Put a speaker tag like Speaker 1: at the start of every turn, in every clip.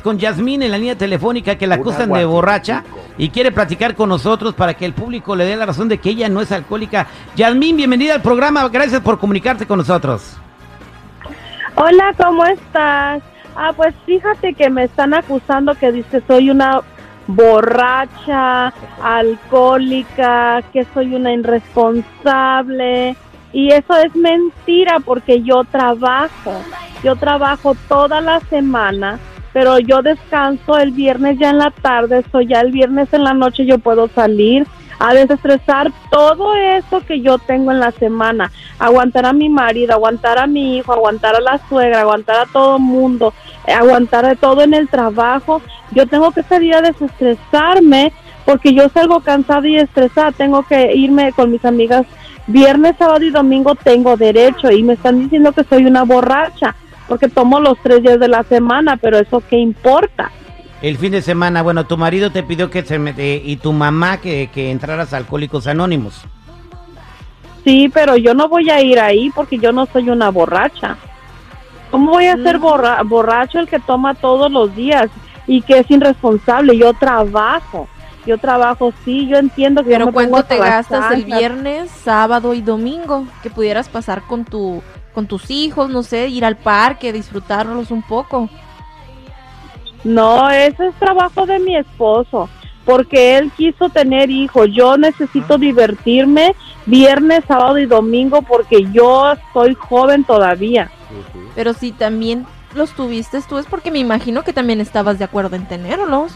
Speaker 1: con Yasmín en la línea telefónica que la acusan de borracha y quiere platicar con nosotros para que el público le dé la razón de que ella no es alcohólica. Yasmín, bienvenida al programa. Gracias por comunicarte con nosotros.
Speaker 2: Hola, ¿cómo estás? Ah, pues fíjate que me están acusando que dice soy una borracha, alcohólica, que soy una irresponsable. Y eso es mentira porque yo trabajo. Yo trabajo toda la semana, pero yo descanso el viernes ya en la tarde, so ya el viernes en la noche yo puedo salir a desestresar todo eso que yo tengo en la semana, aguantar a mi marido, aguantar a mi hijo, aguantar a la suegra, aguantar a todo mundo, eh, aguantar de todo en el trabajo. Yo tengo que salir a desestresarme porque yo salgo cansada y estresada, tengo que irme con mis amigas. Viernes, sábado y domingo tengo derecho y me están diciendo que soy una borracha porque tomo los tres días de la semana, pero eso qué importa.
Speaker 1: El fin de semana, bueno, tu marido te pidió que se mete y tu mamá que, que entraras a Alcohólicos Anónimos.
Speaker 2: Sí, pero yo no voy a ir ahí porque yo no soy una borracha. ¿Cómo voy a ser borra- borracho el que toma todos los días y que es irresponsable? Yo trabajo, yo trabajo, sí, yo entiendo que yo
Speaker 3: Pero
Speaker 2: me pongo
Speaker 3: ¿cuánto te gastas el viernes, sábado y domingo? Que pudieras pasar con tu con tus hijos, no sé, ir al parque, disfrutarlos un poco.
Speaker 2: No, ese es trabajo de mi esposo, porque él quiso tener hijos. Yo necesito divertirme viernes, sábado y domingo porque yo soy joven todavía.
Speaker 3: Pero si también los tuviste tú es porque me imagino que también estabas de acuerdo en tenerlos.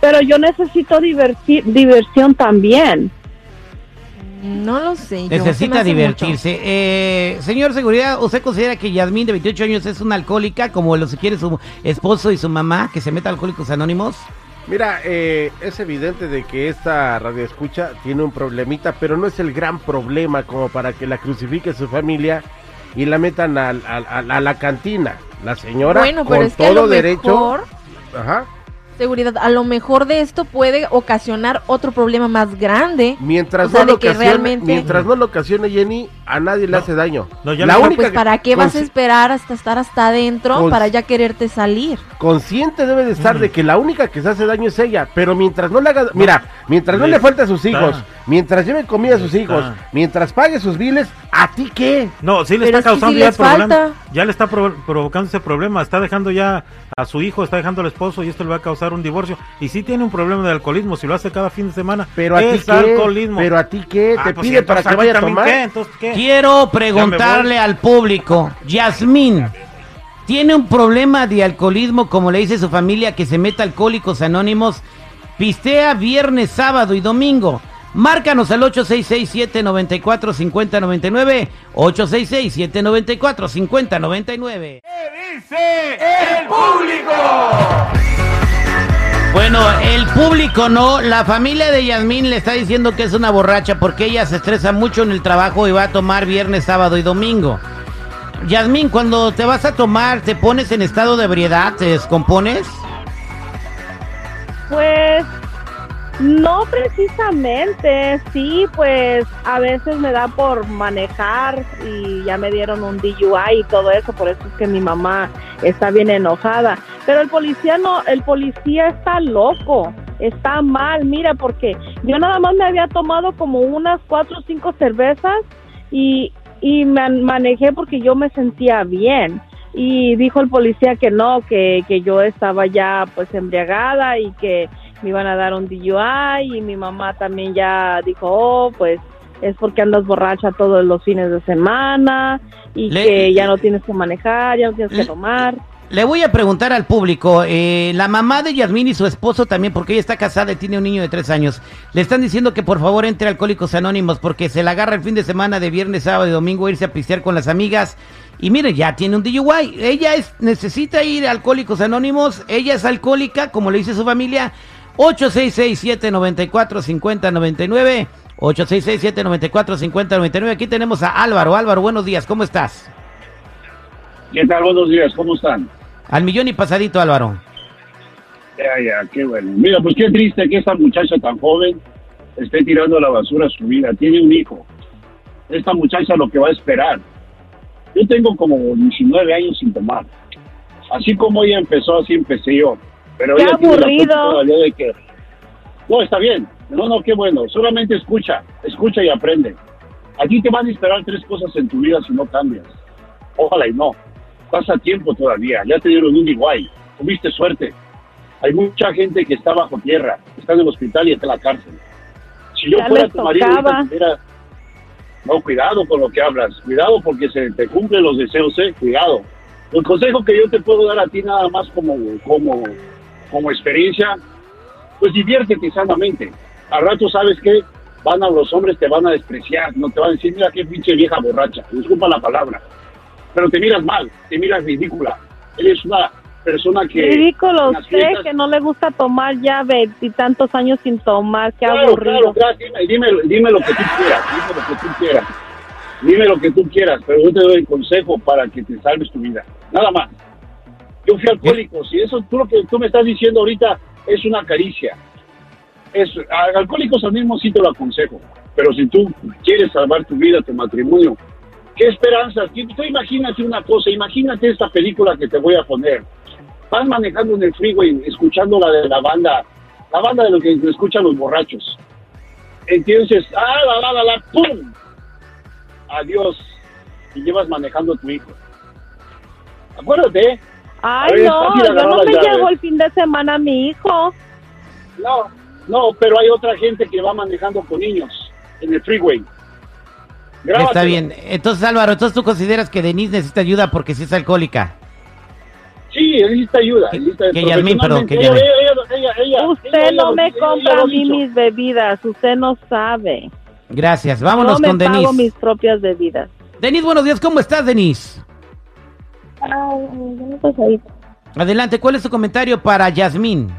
Speaker 2: Pero yo necesito divertir, diversión también.
Speaker 3: No lo sé.
Speaker 1: Necesita divertirse. Eh, señor Seguridad, ¿usted considera que Yasmín de 28 años es una alcohólica como lo quiere su esposo y su mamá que se meta a Alcohólicos Anónimos?
Speaker 4: Mira, eh, es evidente de que esta radioescucha tiene un problemita, pero no es el gran problema como para que la crucifique su familia y la metan al- al- al- a, la cantina. La señora
Speaker 3: Bueno, pero
Speaker 4: con
Speaker 3: es que a
Speaker 4: todo
Speaker 3: lo
Speaker 4: derecho.
Speaker 3: mejor,
Speaker 4: Ajá.
Speaker 3: Seguridad, a lo mejor de esto puede ocasionar otro problema más grande.
Speaker 4: Mientras,
Speaker 3: O sea,
Speaker 4: no lo ocasione,
Speaker 3: realmente-
Speaker 4: mientras no lo ocasione Jenny, a nadie le hace daño.
Speaker 5: No, ya
Speaker 4: la
Speaker 5: no-
Speaker 4: única
Speaker 3: Pues para qué vas a
Speaker 4: consci-
Speaker 3: esperar hasta estar hasta adentro
Speaker 4: Cons-
Speaker 3: para ya quererte salir.
Speaker 4: consciente debe de estar
Speaker 5: Mm.
Speaker 4: de que la única que se hace daño es ella, pero mientras no le haga, mira, mientras no
Speaker 5: Le
Speaker 4: le falte a sus
Speaker 5: está.
Speaker 4: hijos, mientras lleve comida a sus hijos, mientras pague sus biles, ¿a ti qué?
Speaker 5: No, sí le
Speaker 3: Pero
Speaker 5: está
Speaker 3: es que
Speaker 5: causando
Speaker 3: sí
Speaker 5: ya
Speaker 3: les
Speaker 5: problema.
Speaker 3: falta.
Speaker 5: Ya le está provo- provocando ese problema. Está dejando ya a su hijo, está dejando al esposo y esto le va a causar un divorcio. Y sí tiene un problema de alcoholismo. Si lo hace cada fin de semana,
Speaker 4: Pero a ti
Speaker 5: es
Speaker 4: qué?
Speaker 5: alcoholismo.
Speaker 4: Pero a ti qué?
Speaker 5: Ah,
Speaker 4: ¿Te
Speaker 5: pues,
Speaker 4: pide
Speaker 5: ¿y
Speaker 4: para
Speaker 5: entonces
Speaker 4: que
Speaker 5: a mí
Speaker 4: vaya a
Speaker 5: también
Speaker 4: tomar?
Speaker 5: qué? Entonces, ¿qué?
Speaker 1: Quiero preguntarle al público, Yasmín, ¿tiene un problema de alcoholismo como le dice su familia que se meta a Alcohólicos Anónimos? Pistea viernes, sábado y domingo. Márcanos al 866-794-5099. 866-794-5099. Bueno, el público no. La familia de Yasmín le está diciendo que es una borracha porque ella se estresa mucho en el trabajo y va a tomar viernes, sábado y domingo. Yasmín, cuando te vas a tomar, ¿te pones en estado de ebriedad? ¿Te descompones?
Speaker 2: Pues no precisamente, sí, pues a veces me da por manejar y ya me dieron un DUI y todo eso, por eso es que mi mamá está bien enojada. Pero el policía no, el policía está loco, está mal, mira, porque yo nada más me había tomado como unas cuatro o cinco cervezas y, y man- manejé porque yo me sentía bien. Y dijo el policía que no, que, que yo estaba ya pues embriagada y que me iban a dar un DUI y mi mamá también ya dijo, oh, pues es porque andas borracha todos los fines de semana y
Speaker 1: Le-
Speaker 2: que ya no tienes que manejar, ya no tienes
Speaker 1: Le-
Speaker 2: que tomar.
Speaker 1: Le voy a preguntar al público, eh, la mamá de Yasmín y su esposo también, porque ella está casada y tiene un niño de tres años, le están diciendo que por favor entre a Alcohólicos Anónimos porque se la agarra el fin de semana de viernes, sábado y domingo a irse a pistear con las amigas. Y mire, ya tiene un DUI. Ella es, necesita ir a Alcohólicos Anónimos, ella es alcohólica, como le dice su familia. 866-794-5099. 866-794-5099. Aquí tenemos a Álvaro. Álvaro, buenos días, ¿cómo estás?
Speaker 6: ¿Qué tal? Buenos días, ¿cómo están?
Speaker 1: Al millón y pasadito, Álvaro.
Speaker 6: Ya, ya, qué bueno. Mira, pues qué triste que esta muchacha tan joven esté tirando a la basura su vida. Tiene un hijo. Esta muchacha lo que va a esperar. Yo tengo como 19 años sin tomar. Así como ella empezó, así empecé yo. Pero
Speaker 7: Qué
Speaker 6: ella tiene la
Speaker 7: aburrido.
Speaker 6: todavía de que... No, está bien. No, no, qué bueno. Solamente escucha, escucha y aprende. A ti te van a esperar tres cosas en tu vida si no cambias. Ojalá y no. Estás a tiempo todavía. Ya te dieron un igual. Tuviste suerte. Hay mucha gente que está bajo tierra, está en el hospital y está en la cárcel. Si yo
Speaker 7: Ya
Speaker 6: fuera tu marido, tuviera- no, cuidado con lo que hablas. Cuidado porque se te cumplen los deseos, ¿eh? Cuidado. El consejo que yo te puedo dar a ti nada más como, como, como experiencia, pues diviértete sanamente. Al rato sabes que van a los hombres te van a despreciar, no te van a decir, mira qué pinche vieja borracha, disculpa la palabra. Pero te miras mal, te miras ridícula. Eres una persona que...
Speaker 7: Ridículo usted
Speaker 6: fiestas-
Speaker 7: que no le gusta tomar ya veintitantos años sin tomar, qué
Speaker 6: Claro,
Speaker 7: aburrido.
Speaker 6: claro, claro, dime, dime, dime lo que tú quieras, dime lo que tú quieras. Dime lo que tú quieras, pero yo te doy el consejo para que te salves tu vida. Nada más. Yo fui alcohólico, si eso tú lo que tú me estás diciendo ahorita es una caricia. Es, a alcohólicos al mismo te lo aconsejo, pero si tú quieres salvar tu vida, tu matrimonio, ¿qué esperanzas? Tú tú imagínate una cosa, imagínate esta película que te voy a poner. Vas manejando en el freeway, escuchando la de la banda, la banda de lo que escuchan los borrachos. Entonces, ah, la, la, la, la, ¡pum! Adiós. Y llevas manejando a tu hijo. Acuérdate, ¿eh?
Speaker 7: Ay,
Speaker 6: ver,
Speaker 7: no, yo no me llevo el fin de semana a mi hijo.
Speaker 6: No, no, pero hay otra gente que va manejando con niños en el freeway.
Speaker 1: Está
Speaker 6: Grábatelo.
Speaker 1: bien. Entonces, Álvaro, entonces tú consideras que Denise necesita ayuda porque sí es alcohólica.
Speaker 6: Sí, necesita ayuda.
Speaker 1: Que-
Speaker 6: necesita
Speaker 1: que Yasmín, perdón, que
Speaker 6: ella,
Speaker 1: Yasmín.
Speaker 6: ella, ella, ella, ella,
Speaker 7: Usted
Speaker 6: ella
Speaker 7: no
Speaker 6: lo-
Speaker 7: me
Speaker 6: ella
Speaker 7: compra a mí mis bebidas, usted no sabe.
Speaker 1: Gracias. Vámonos
Speaker 7: Yo
Speaker 1: con
Speaker 7: me pago
Speaker 1: Denise.
Speaker 7: mis propias bebidas.
Speaker 1: Denise, buenos días. ¿Cómo estás, Denise?
Speaker 8: pues ahí.
Speaker 1: Adelante. ¿Cuál es tu comentario para Yasmín?
Speaker 8: Eh,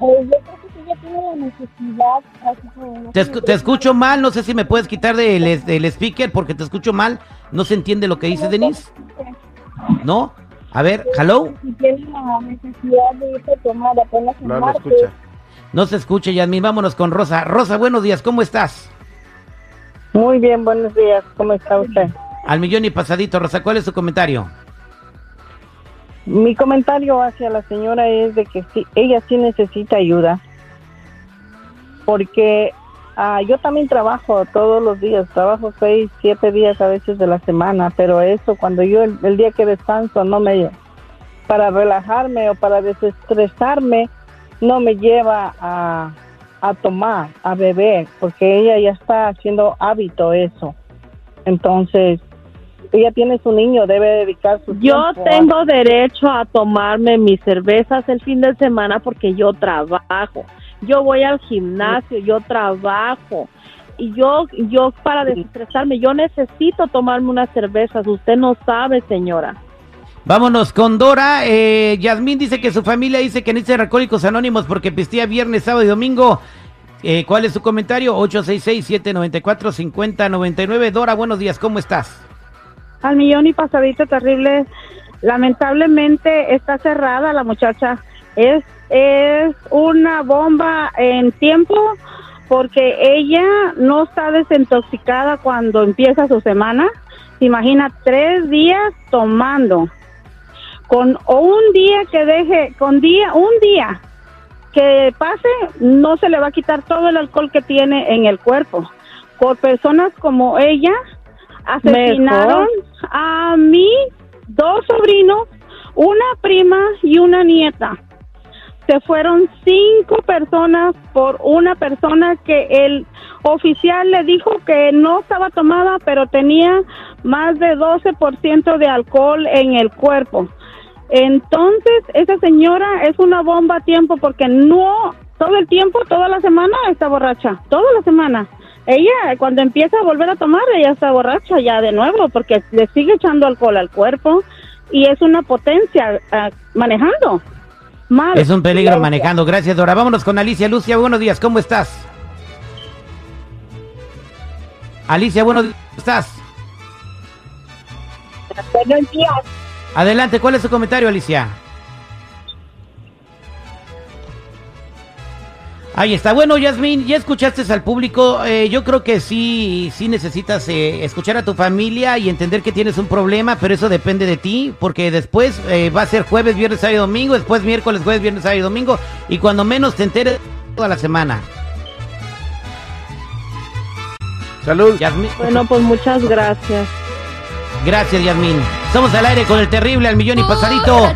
Speaker 8: yo creo que ella tiene la necesidad, así como no
Speaker 1: Te, escucho mal. No sé si me puedes quitar del, del speaker porque te escucho mal. No se entiende lo que dice Denise. ¿No? A ver, hello.
Speaker 8: Si tiene la necesidad de irse a tomar apenas en
Speaker 4: No, no escucha.
Speaker 1: No se escucha, Yasmín. Vámonos con Rosa. Rosa, buenos días. ¿Cómo estás?
Speaker 7: Muy bien, buenos días. ¿Cómo está usted?
Speaker 1: Al millón y pasadito. Rosa, ¿cuál es tu comentario?
Speaker 7: Mi comentario hacia la señora es de que sí, ella sí necesita ayuda. Porque ah, yo también trabajo todos los días, trabajo seis, siete días a veces de la semana, pero eso cuando yo el, el día que descanso no me para relajarme o para desestresarme no me lleva a, a tomar, a beber, porque ella ya está haciendo hábito eso. Entonces, ella tiene su niño, debe dedicar su
Speaker 2: Yo
Speaker 7: tiempo a-
Speaker 2: tengo derecho a tomarme mis cervezas el fin de semana porque yo trabajo. Yo voy al gimnasio, yo trabajo. Y yo, yo para desestresarme, yo necesito tomarme unas cervezas. Usted no sabe, señora.
Speaker 1: Vámonos con Dora. Eh, Yasmín dice que su familia dice que necesita alcohólicos anónimos porque pistía viernes, sábado y domingo. Eh, ¿Cuál es su comentario? 866-794-5099. Dora, buenos días. ¿Cómo estás?
Speaker 7: al millón y pasadito terrible. Lamentablemente está cerrada la muchacha. Es es una bomba en tiempo porque ella no está desintoxicada cuando empieza su semana. Se Imagina tres días tomando. Con un día que deje, con día, un día que pase, no se le va a quitar todo el alcohol que tiene en el cuerpo. Por personas como ella, asesinaron a mis dos sobrinos, una prima y una nieta. Se fueron cinco personas por una persona que el oficial le dijo que no estaba tomada, pero tenía más de 12% de alcohol en el cuerpo. Entonces, esa señora es una bomba a tiempo porque no todo el tiempo, toda la semana está borracha, toda la semana. Ella, cuando empieza a volver a tomar, ella está borracha ya de nuevo porque le sigue echando alcohol al cuerpo y es una potencia ah, manejando. Mal.
Speaker 1: Es un peligro manejando. Gracias, Dora. Vámonos con Alicia. Lucia, buenos días. ¿Cómo estás? Alicia, buenos días. ¿Cómo estás?
Speaker 8: Buenos días.
Speaker 1: Adelante, ¿cuál es su comentario, Alicia? Ahí está. Bueno, Yasmin, ya escuchaste al público. Eh, yo creo que sí, sí necesitas eh, escuchar a tu familia y entender que tienes un problema, pero eso depende de ti, porque después eh, va a ser jueves, viernes, sábado y domingo, después miércoles, jueves, viernes, sábado y domingo, y cuando menos te enteres toda la semana.
Speaker 4: Salud.
Speaker 1: Yasmin.
Speaker 2: Bueno, pues muchas gracias.
Speaker 1: Gracias, Yasmin. Estamos al aire con el terrible al millón y pasadito.